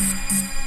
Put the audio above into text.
Música